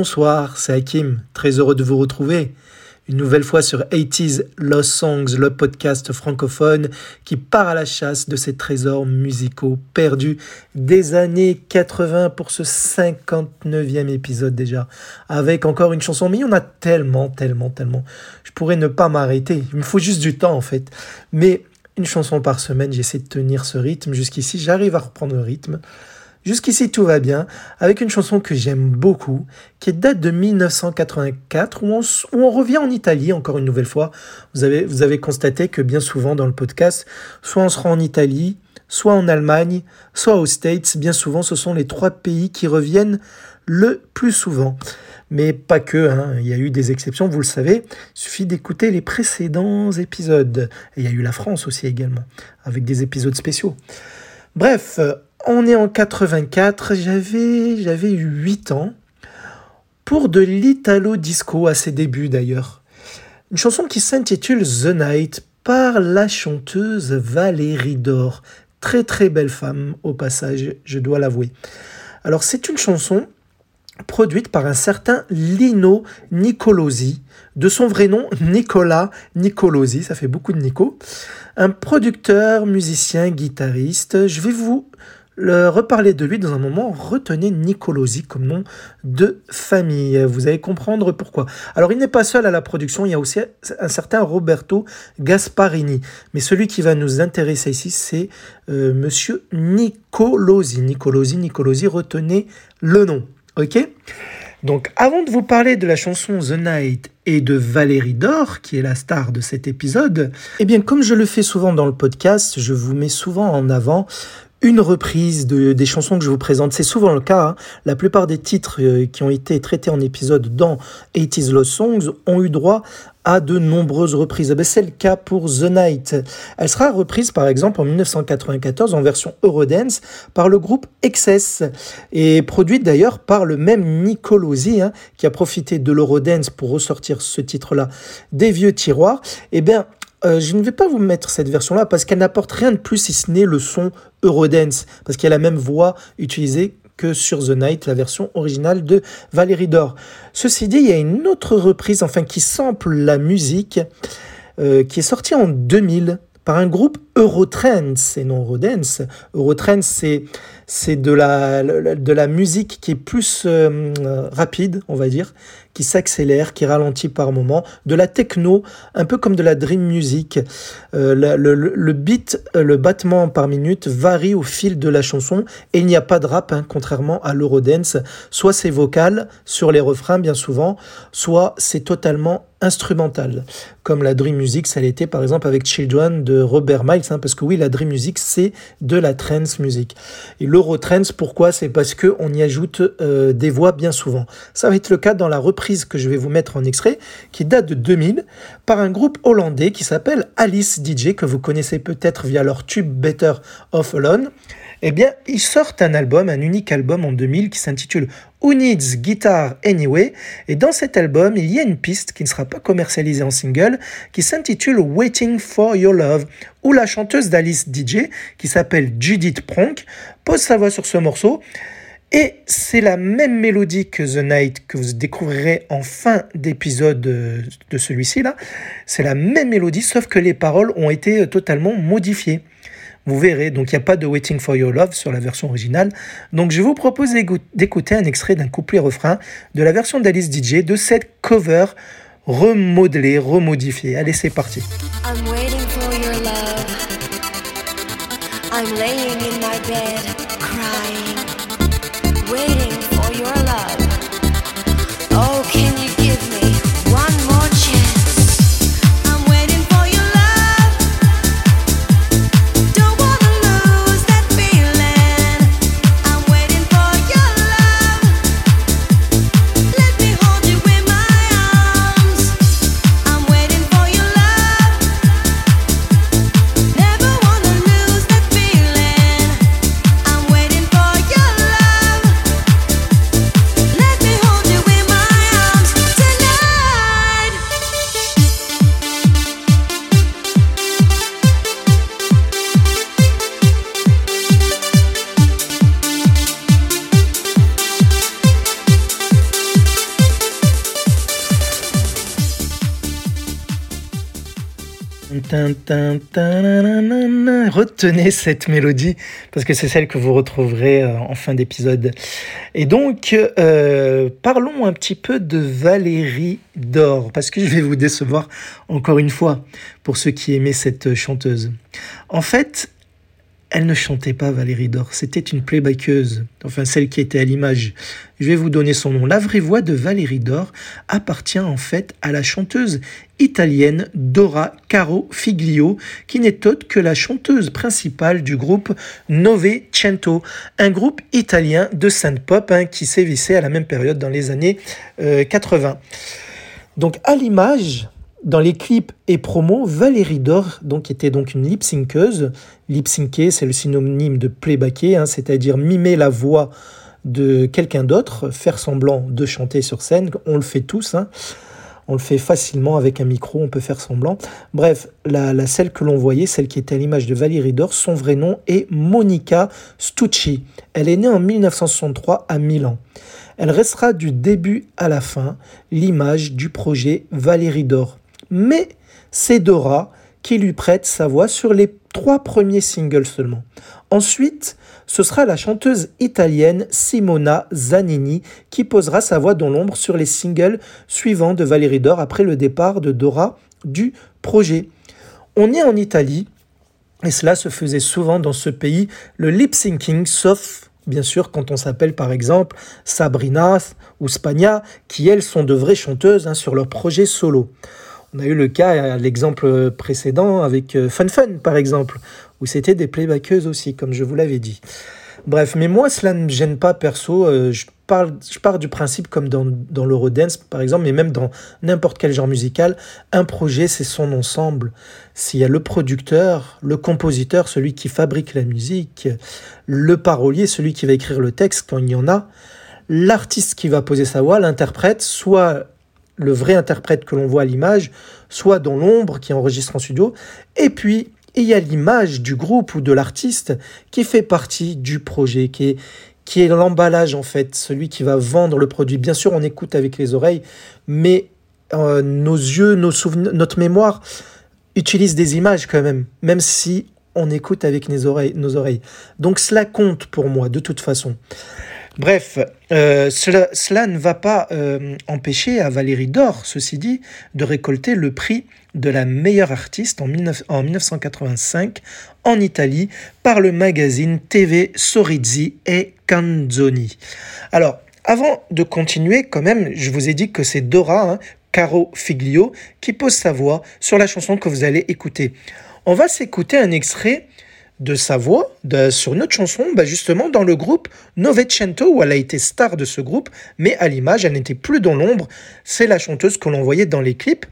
Bonsoir, c'est Hakim, très heureux de vous retrouver. Une nouvelle fois sur 80s Lost Songs, le podcast francophone qui part à la chasse de ces trésors musicaux perdus des années 80 pour ce 59e épisode déjà. Avec encore une chanson, mais il y en a tellement, tellement, tellement. Je pourrais ne pas m'arrêter. Il me faut juste du temps en fait. Mais une chanson par semaine, j'essaie de tenir ce rythme. Jusqu'ici, j'arrive à reprendre le rythme. Jusqu'ici, tout va bien, avec une chanson que j'aime beaucoup, qui date de 1984, où on, revient en Italie, encore une nouvelle fois. Vous avez, vous avez constaté que bien souvent dans le podcast, soit on se rend en Italie, soit en Allemagne, soit aux States. Bien souvent, ce sont les trois pays qui reviennent le plus souvent. Mais pas que, hein. il y a eu des exceptions, vous le savez. Il suffit d'écouter les précédents épisodes. Et il y a eu la France aussi également, avec des épisodes spéciaux. Bref, on est en 84, j'avais, j'avais 8 ans, pour de l'italo disco à ses débuts d'ailleurs. Une chanson qui s'intitule The Night par la chanteuse Valérie Dor. Très très belle femme au passage, je dois l'avouer. Alors c'est une chanson produite par un certain Lino Nicolosi, de son vrai nom Nicolas Nicolosi, ça fait beaucoup de Nico, un producteur, musicien, guitariste. Je vais vous le reparler de lui dans un moment, retenez Nicolosi comme nom de famille. Vous allez comprendre pourquoi. Alors il n'est pas seul à la production, il y a aussi un certain Roberto Gasparini. Mais celui qui va nous intéresser ici, c'est euh, monsieur Nicolosi. Nicolosi, Nicolosi, retenez le nom. Ok? Donc avant de vous parler de la chanson The Night et de Valérie Dor, qui est la star de cet épisode, eh bien comme je le fais souvent dans le podcast, je vous mets souvent en avant une reprise de, des chansons que je vous présente. C'est souvent le cas. Hein. La plupart des titres euh, qui ont été traités en épisode dans 80s Lost Songs ont eu droit à de nombreuses reprises. Eh ben, c'est le cas pour The Night. Elle sera reprise par exemple en 1994 en version Eurodance par le groupe Excess et produite d'ailleurs par le même Nicolosi hein, qui a profité de l'Eurodance pour ressortir ce titre-là des vieux tiroirs. Eh bien, euh, je ne vais pas vous mettre cette version-là parce qu'elle n'apporte rien de plus si ce n'est le son Eurodance, parce qu'il y a la même voix utilisée que sur The Night, la version originale de Valérie Dor. Ceci dit, il y a une autre reprise, enfin qui sample la musique, euh, qui est sortie en 2000 par un groupe Eurotrends et non Eurodance. Eurotrends, c'est c'est de la, de la musique qui est plus euh, rapide, on va dire, qui s'accélère, qui ralentit par moment, de la techno, un peu comme de la dream music. Euh, le, le, beat, euh, le battement par minute varie au fil de la chanson et il n'y a pas de rap, hein, contrairement à l'Eurodance. Soit c'est vocal sur les refrains, bien souvent, soit c'est totalement instrumental, comme la dream music, ça l'était par exemple avec Children de Robert Miles, hein, parce que oui, la dream music, c'est de la trance music. l'Eurotrance, pourquoi? C'est parce qu'on y ajoute euh, des voix bien souvent. Ça va être le cas dans la reprise que je vais vous mettre en extrait, qui date de 2000, par un groupe hollandais qui s'appelle Alice DJ, que vous connaissez peut-être via leur tube Better Off Alone eh bien, ils sortent un album, un unique album en 2000 qui s'intitule Who Needs Guitar Anyway Et dans cet album, il y a une piste qui ne sera pas commercialisée en single, qui s'intitule Waiting for Your Love, où la chanteuse d'Alice DJ, qui s'appelle Judith Pronk, pose sa voix sur ce morceau. Et c'est la même mélodie que The Night que vous découvrirez en fin d'épisode de celui-ci là. C'est la même mélodie, sauf que les paroles ont été totalement modifiées. Vous verrez, donc il n'y a pas de Waiting for Your Love sur la version originale. Donc je vous propose d'écouter un extrait d'un couplet-refrain de la version d'Alice DJ de cette cover remodelée, remodifiée. Allez, c'est parti. I'm waiting for your love. I'm laying in my bed, Retenez cette mélodie parce que c'est celle que vous retrouverez euh, en fin d'épisode. Et donc, euh, parlons un petit peu de Valérie Dor parce que je vais vous décevoir encore une fois pour ceux qui aimaient cette chanteuse. En fait, elle ne chantait pas Valérie Dor, c'était une playbackeuse, enfin celle qui était à l'image. Je vais vous donner son nom. La vraie voix de Valérie Dor appartient en fait à la chanteuse italienne Dora Caro Figlio, qui n'est autre que la chanteuse principale du groupe Novecento, un groupe italien de synth pop hein, qui sévissait à la même période dans les années 80. Euh, Donc à l'image, dans les clips et promos, Valérie Dor, donc, était donc une lip-synceuse. Lip-syncer, c'est le synonyme de playbacker, hein, c'est-à-dire mimer la voix de quelqu'un d'autre, faire semblant de chanter sur scène. On le fait tous. Hein. On le fait facilement avec un micro, on peut faire semblant. Bref, la, la celle que l'on voyait, celle qui était à l'image de Valérie Dor, son vrai nom est Monica Stucci. Elle est née en 1963 à Milan. Elle restera du début à la fin l'image du projet Valérie Dor mais c'est Dora qui lui prête sa voix sur les trois premiers singles seulement. Ensuite, ce sera la chanteuse italienne Simona Zanini qui posera sa voix dans l'ombre sur les singles suivants de Valérie Dor après le départ de Dora du projet. On est en Italie, et cela se faisait souvent dans ce pays, le lip syncing, sauf bien sûr quand on s'appelle par exemple Sabrina ou Spagna, qui elles sont de vraies chanteuses hein, sur leur projet solo. On a eu le cas, l'exemple précédent avec euh, Fun Fun, par exemple, où c'était des playbackeuses aussi, comme je vous l'avais dit. Bref, mais moi, cela ne me gêne pas perso. Euh, je, parle, je pars du principe, comme dans, dans l'Eurodance, par exemple, mais même dans n'importe quel genre musical, un projet, c'est son ensemble. S'il y a le producteur, le compositeur, celui qui fabrique la musique, le parolier, celui qui va écrire le texte quand il y en a, l'artiste qui va poser sa voix, l'interprète, soit le vrai interprète que l'on voit à l'image, soit dans l'ombre qui enregistre en studio, et puis il y a l'image du groupe ou de l'artiste qui fait partie du projet, qui est, l'emballage en fait, celui qui va vendre le produit. Bien sûr, on écoute avec les oreilles, mais euh, nos yeux, nos notre mémoire utilise des images quand même, même si on écoute avec. Nos oreilles. Donc cela compte pour moi de toute façon. Bref, euh, cela, ne va pas euh, empêcher à Valérie Dor, ceci dit, de récolter le prix de la meilleure artiste en, 1985 en Italie par le magazine TV Sorizzi et Canzoni. Alors, avant de continuer, quand même, je vous ai dit que c'est Dora, hein, Caro Figlio, qui pose sa voix sur la chanson que vous allez écouter. On va s'écouter un extrait de sa voix sur notre chanson, bah justement dans le groupe Novecento, où elle a été star de ce groupe, mais à l'image, elle n'était plus dans l'ombre. C'est la chanteuse que l'on voyait dans les clips.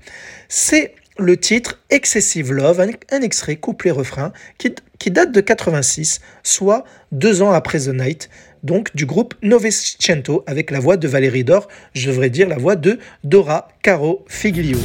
C'est le titre Excessive Love, un, extrait couplet-refrain qui, qui, date de 86, soit deux ans après The Night, donc du groupe Novecento, avec la voix de Valérie Dor, je devrais dire la voix de Dora Caro Figlio.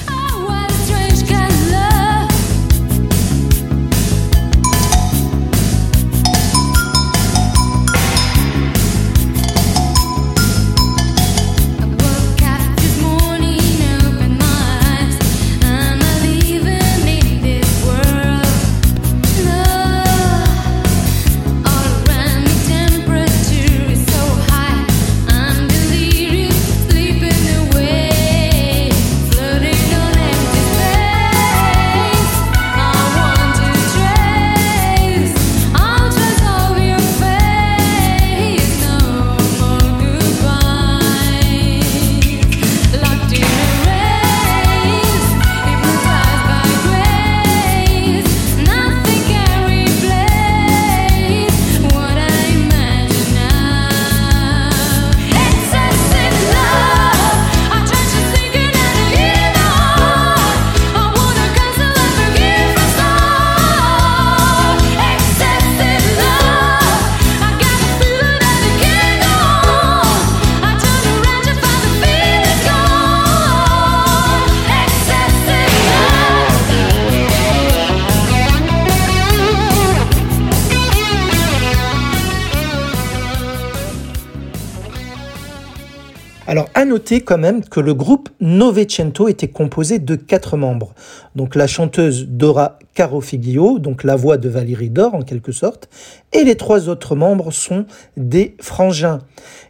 Alors, à noter quand même que le groupe Novecento était composé de quatre membres. Donc, la chanteuse Dora Carofiglio, donc la voix de Valérie Dor en quelque sorte, et les trois autres membres sont des frangins.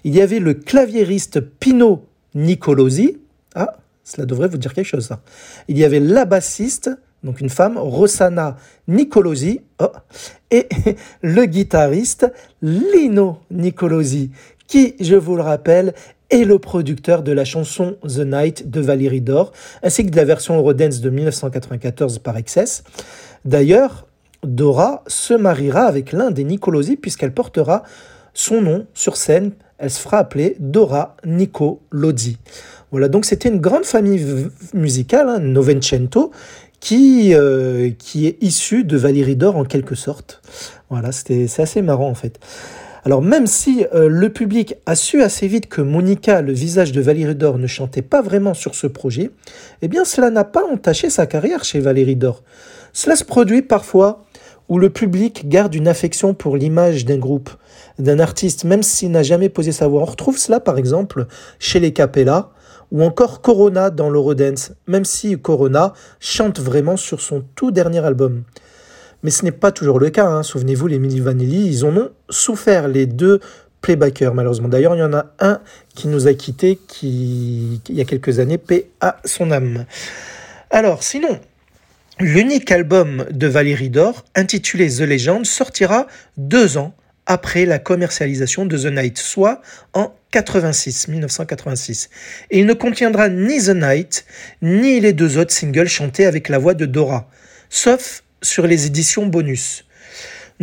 Il y avait le claviériste Pino Nicolosi. Ah, cela devrait vous dire quelque chose, ça. Il y avait la bassiste, donc une femme, Rossana Nicolosi, oh, et le guitariste Lino Nicolosi, qui, je vous le rappelle, est le producteur de la chanson The Night de Valérie Dor, ainsi que de la version Eurodance de 1994 par Excess. D'ailleurs, Dora se mariera avec l'un des Nicolosi puisqu'elle portera son nom sur scène. Elle se fera appeler Dora Nicolosi. Voilà, donc c'était une grande famille musicale, hein, Novecento, qui, euh, qui est issue de Valérie Dor en quelque sorte. Voilà, c'est assez marrant en fait. Alors même si euh, le public a su assez vite que Monica, le visage de Valérie Dor, ne chantait pas vraiment sur ce projet, eh bien cela n'a pas entaché sa carrière chez Valérie Dor. Cela se produit parfois où le public garde une affection pour l'image d'un groupe, d'un artiste, même s'il n'a jamais posé sa voix. On retrouve cela par exemple chez les Capella, ou encore Corona dans l'Eurodance, même si Corona chante vraiment sur son tout dernier album. Mais ce n'est pas toujours le cas. Hein. Souvenez-vous, les Milli Vanilli, ils en ont souffert, les deux playbackers, malheureusement. D'ailleurs, il y en a un qui nous a quittés qui, il y a quelques années, paix à son âme. Alors, sinon, l'unique album de Valérie Dor, intitulé The Legend, sortira deux ans après la commercialisation de The Night, soit en 86, 1986. Et il ne contiendra ni The Night, ni les deux autres singles chantés avec la voix de Dora, sauf sur les éditions bonus.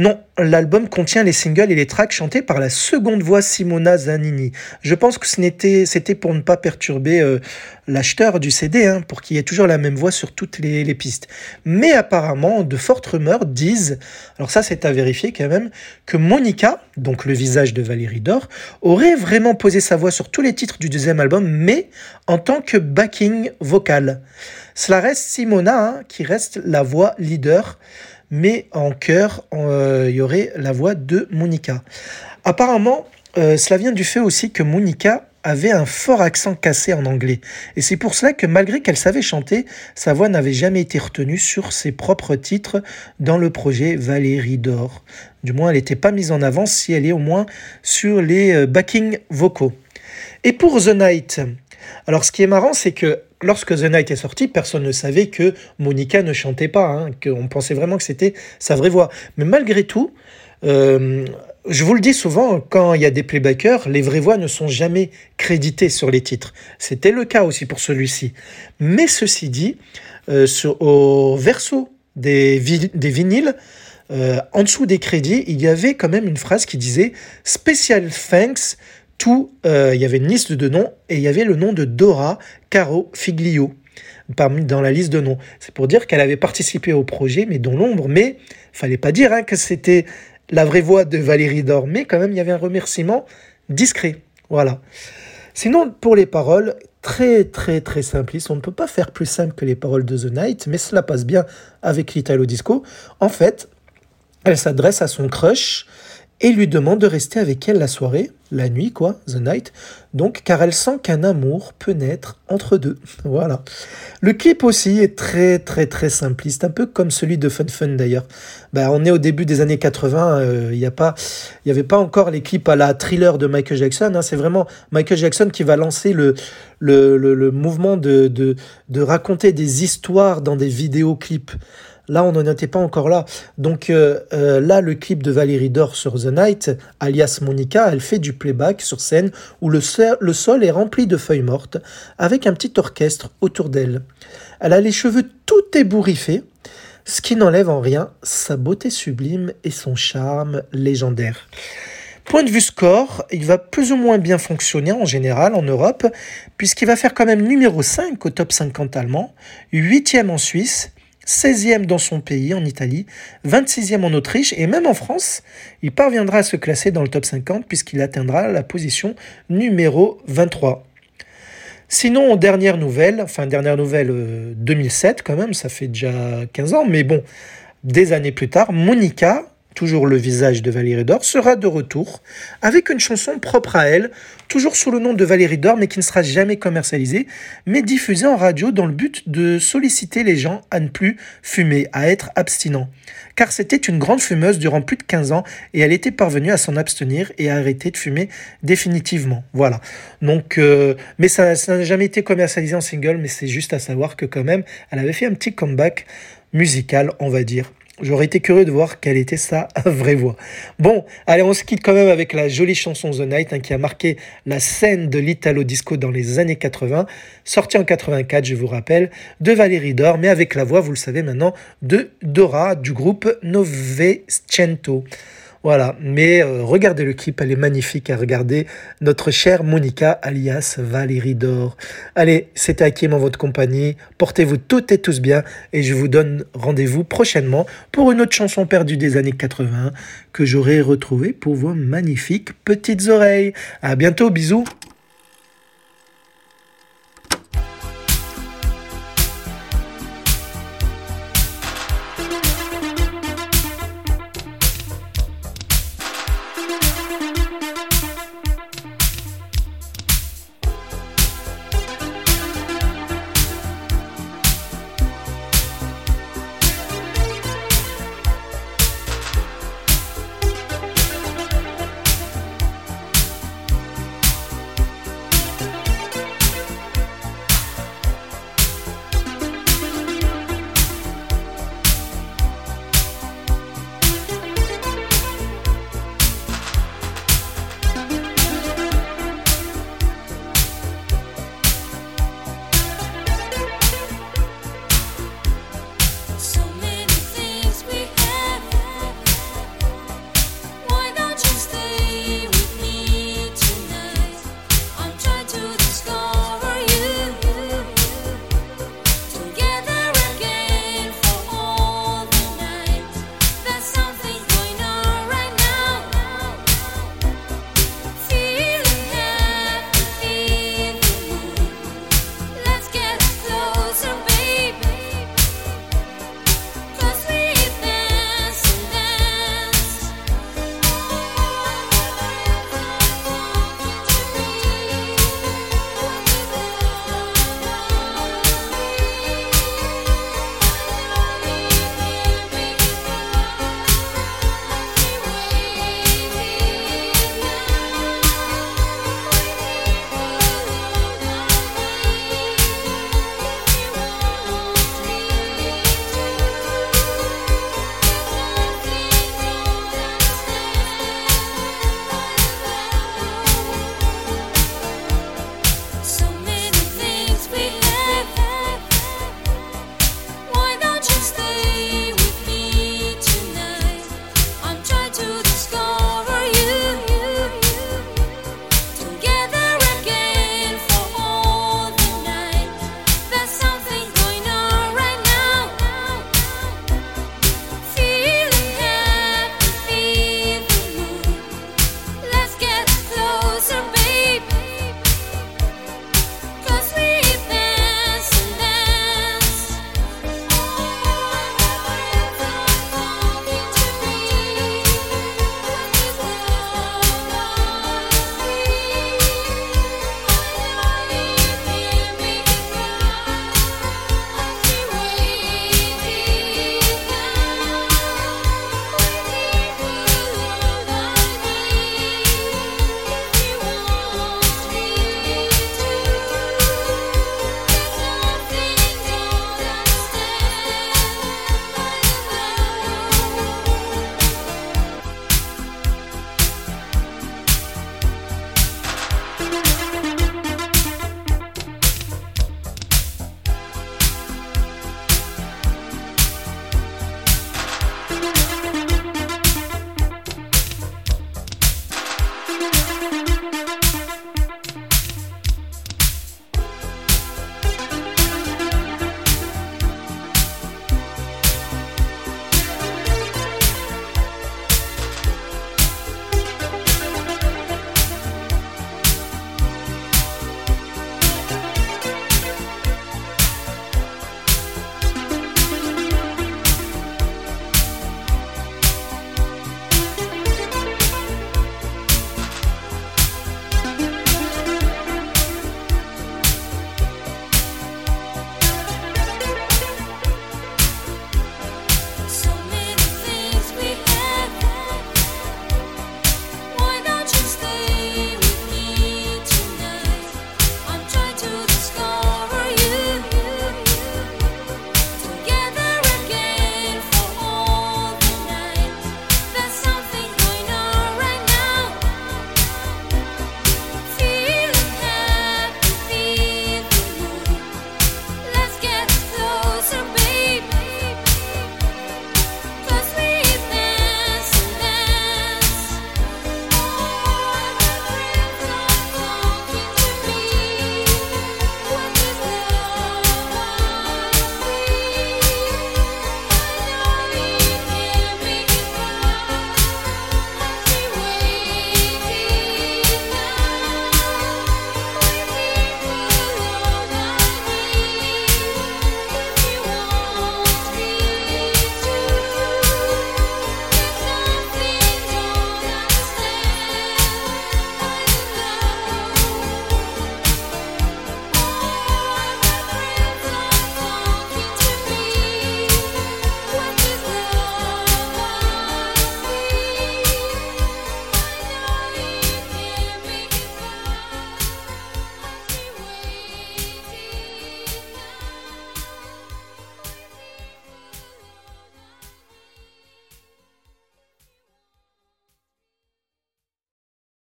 Non, l'album contient les singles et les tracks chantés par la seconde voix Simona Zanini. Je pense que c'était pour ne pas perturber euh, l'acheteur du CD, hein, pour qu'il y ait toujours la même voix sur toutes les, pistes. Mais apparemment, de fortes rumeurs disent, alors ça c'est à vérifier quand même, que Monica, donc le visage de Valérie Dor, aurait vraiment posé sa voix sur tous les titres du deuxième album, mais en tant que backing vocal. Cela reste Simona, hein, qui reste la voix leader mais en chœur, euh, il y aurait la voix de Monica. Apparemment, euh, cela vient du fait aussi que Monica avait un fort accent cassé en anglais. Et c'est pour cela que malgré qu'elle savait chanter, sa voix n'avait jamais été retenue sur ses propres titres dans le projet Valérie d'Or. Du moins, elle n'était pas mise en avant si elle est au moins sur les euh, backing vocaux. Et pour The Night, alors ce qui est marrant, c'est que lorsque The Night est sorti, personne ne savait que Monica ne chantait pas, hein, qu'on pensait vraiment que c'était sa vraie voix. Mais malgré tout, euh, je vous le dis souvent, quand il y a des playbackers, les vraies voix ne sont jamais créditées sur les titres. C'était le cas aussi pour celui-ci. Mais ceci dit, euh, au verso des, vinyles, euh, en dessous des crédits, il y avait quand même une phrase qui disait Special thanks tout, euh, il y avait une liste de noms et il y avait le nom de Dora Caro Figlio dans la liste de noms. C'est pour dire qu'elle avait participé au projet, mais dans l'ombre. Mais fallait pas dire hein, que c'était la vraie voix de Valérie Dor, mais quand même il y avait un remerciement discret. Voilà. Sinon, pour les paroles, très très très simpliste. On ne peut pas faire plus simple que les paroles de The Night, mais cela passe bien avec l'Italo Disco. En fait, elle s'adresse à son crush et lui demande de rester avec elle la soirée, la nuit quoi, the night, donc car elle sent qu'un amour peut naître entre deux. Voilà. Le clip aussi est très très très simpliste, un peu comme celui de Fun Fun d'ailleurs. Ben, on est au début des années 80, il n'y a pas, il y avait pas encore les clips à la thriller de Michael Jackson. Hein. c'est vraiment Michael Jackson qui va lancer le le, le, mouvement de, de, de raconter des histoires dans des vidéoclips. Là, on n'en était pas encore là. Donc euh, euh, là, le clip de Valérie Dor sur The Night, alias Monica, elle fait du playback sur scène où le, le sol est rempli de feuilles mortes avec un petit orchestre autour d'elle. Elle a les cheveux tout ébouriffés, ce qui n'enlève en rien sa beauté sublime et son charme légendaire. Point de vue score, il va plus ou moins bien fonctionner en général en Europe, puisqu'il va faire quand même numéro 5 au top 50 allemand, 8e en Suisse, 16e dans son pays, en Italie, 26e en Autriche, et même en France, il parviendra à se classer dans le top 50 puisqu'il atteindra la position numéro 23. Sinon, dernière nouvelle, enfin dernière nouvelle 2007 euh, quand même, ça fait déjà 15 ans, mais bon, des années plus tard, Monica toujours le visage de Valérie Dor, sera de retour avec une chanson propre à elle, toujours sous le nom de Valérie Dor, mais qui ne sera jamais commercialisée, mais diffusée en radio dans le but de solliciter les gens à ne plus fumer, à être abstinents. Car c'était une grande fumeuse durant plus de 15 ans et elle était parvenue à s'en abstenir et à arrêter de fumer définitivement. Voilà. Donc, euh, mais ça n'a jamais été commercialisé en single, mais c'est juste à savoir que quand même, elle avait fait un petit comeback musical, on va dire. J'aurais été curieux de voir quelle était sa vraie voix. Bon, allez, on se quitte quand même avec la jolie chanson The Night hein, qui a marqué la scène de l'Italo Disco dans les années 80, sortie en 84, je vous rappelle, de Valérie Dor, mais avec la voix, vous le savez maintenant, de Dora du groupe Novecento. Voilà, mais euh, regardez le clip, elle est magnifique à regarder. Notre chère Monica, alias Valérie d'Or. Allez, c'était Hakim en votre compagnie. Portez-vous toutes et tous bien et je vous donne rendez-vous prochainement pour une autre chanson perdue des années 80 que j'aurai retrouvée pour vos magnifiques petites oreilles. À bientôt, bisous.